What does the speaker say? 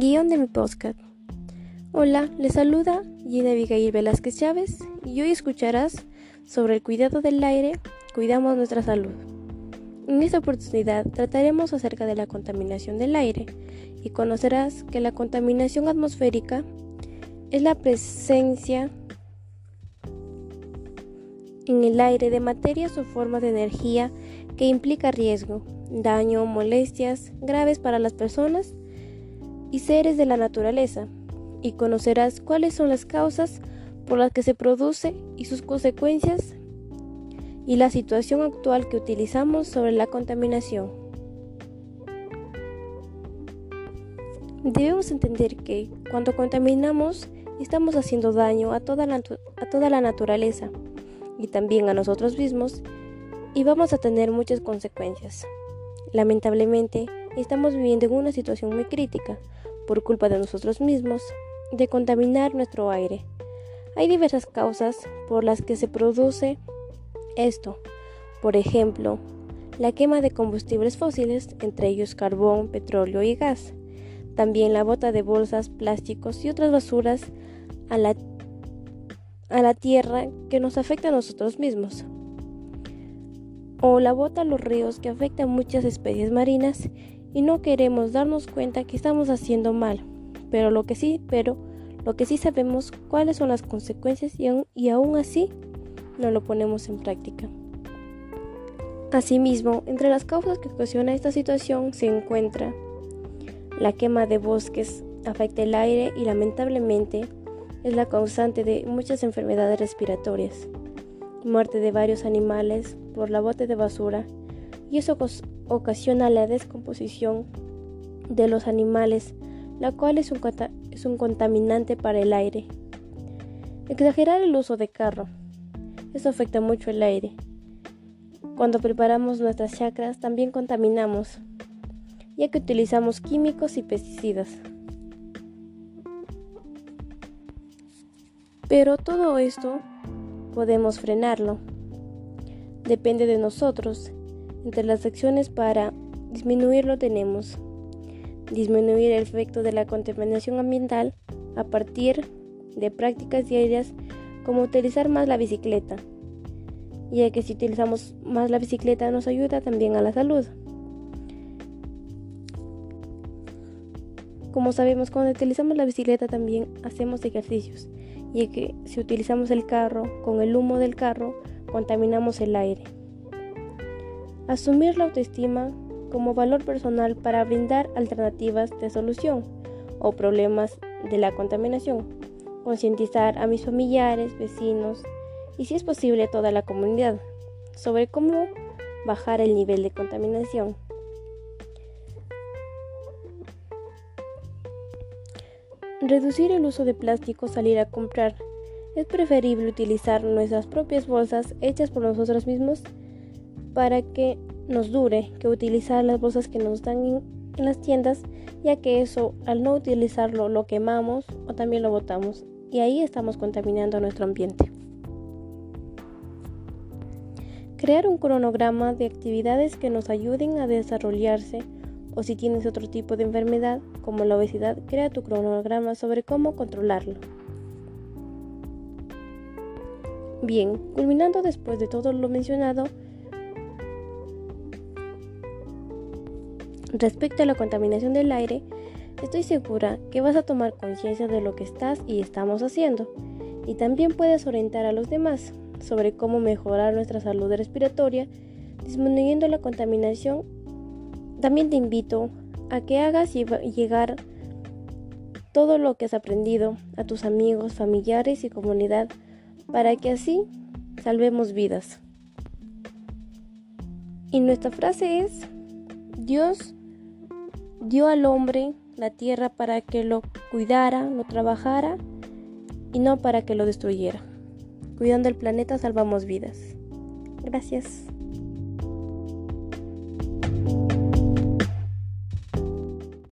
Guión de mi podcast. Hola, les saluda Gina Abigail Velázquez Chávez y hoy escucharás sobre el cuidado del aire, cuidamos nuestra salud. En esta oportunidad trataremos acerca de la contaminación del aire y conocerás que la contaminación atmosférica es la presencia en el aire de materias o formas de energía que implica riesgo, daño molestias graves para las personas y seres de la naturaleza, y conocerás cuáles son las causas por las que se produce y sus consecuencias y la situación actual que utilizamos sobre la contaminación. Debemos entender que cuando contaminamos estamos haciendo daño a toda, la, a toda la naturaleza y también a nosotros mismos y vamos a tener muchas consecuencias. Lamentablemente, estamos viviendo en una situación muy crítica por culpa de nosotros mismos, de contaminar nuestro aire. Hay diversas causas por las que se produce esto. Por ejemplo, la quema de combustibles fósiles, entre ellos carbón, petróleo y gas. También la bota de bolsas, plásticos y otras basuras a la, a la tierra que nos afecta a nosotros mismos. O la bota a los ríos que afecta a muchas especies marinas y no queremos darnos cuenta que estamos haciendo mal, pero lo que sí, pero lo que sí sabemos cuáles son las consecuencias y aún, y aún así no lo ponemos en práctica. Asimismo, entre las causas que ocasiona esta situación se encuentra la quema de bosques, afecta el aire y lamentablemente es la causante de muchas enfermedades respiratorias, muerte de varios animales por la bote de basura y eso ocasiona la descomposición de los animales, la cual es un, es un contaminante para el aire. Exagerar el uso de carro. Eso afecta mucho el aire. Cuando preparamos nuestras chacras también contaminamos, ya que utilizamos químicos y pesticidas. Pero todo esto podemos frenarlo. Depende de nosotros entre las acciones para disminuirlo tenemos disminuir el efecto de la contaminación ambiental a partir de prácticas diarias como utilizar más la bicicleta, ya que si utilizamos más la bicicleta nos ayuda también a la salud. Como sabemos, cuando utilizamos la bicicleta también hacemos ejercicios, y que si utilizamos el carro, con el humo del carro, contaminamos el aire. Asumir la autoestima como valor personal para brindar alternativas de solución o problemas de la contaminación. Concientizar a mis familiares, vecinos y si es posible toda la comunidad sobre cómo bajar el nivel de contaminación. Reducir el uso de plástico, salir a comprar. Es preferible utilizar nuestras propias bolsas hechas por nosotros mismos para que nos dure que utilizar las bolsas que nos dan en, las tiendas, ya que eso al no utilizarlo lo quemamos o también lo botamos y ahí estamos contaminando nuestro ambiente. Crear un cronograma de actividades que nos ayuden a desarrollarse o si tienes otro tipo de enfermedad como la obesidad, crea tu cronograma sobre cómo controlarlo. Bien, culminando después de todo lo mencionado, Respecto a la contaminación del aire, estoy segura que vas a tomar conciencia de lo que estás y estamos haciendo y también puedes orientar a los demás sobre cómo mejorar nuestra salud respiratoria disminuyendo la contaminación. También te invito a que hagas llegar todo lo que has aprendido a tus amigos, familiares y comunidad para que así salvemos vidas. Y nuestra frase es, Dios dio al hombre la tierra para que lo cuidara, lo trabajara y no para que lo destruyera. Cuidando el planeta salvamos vidas. Gracias.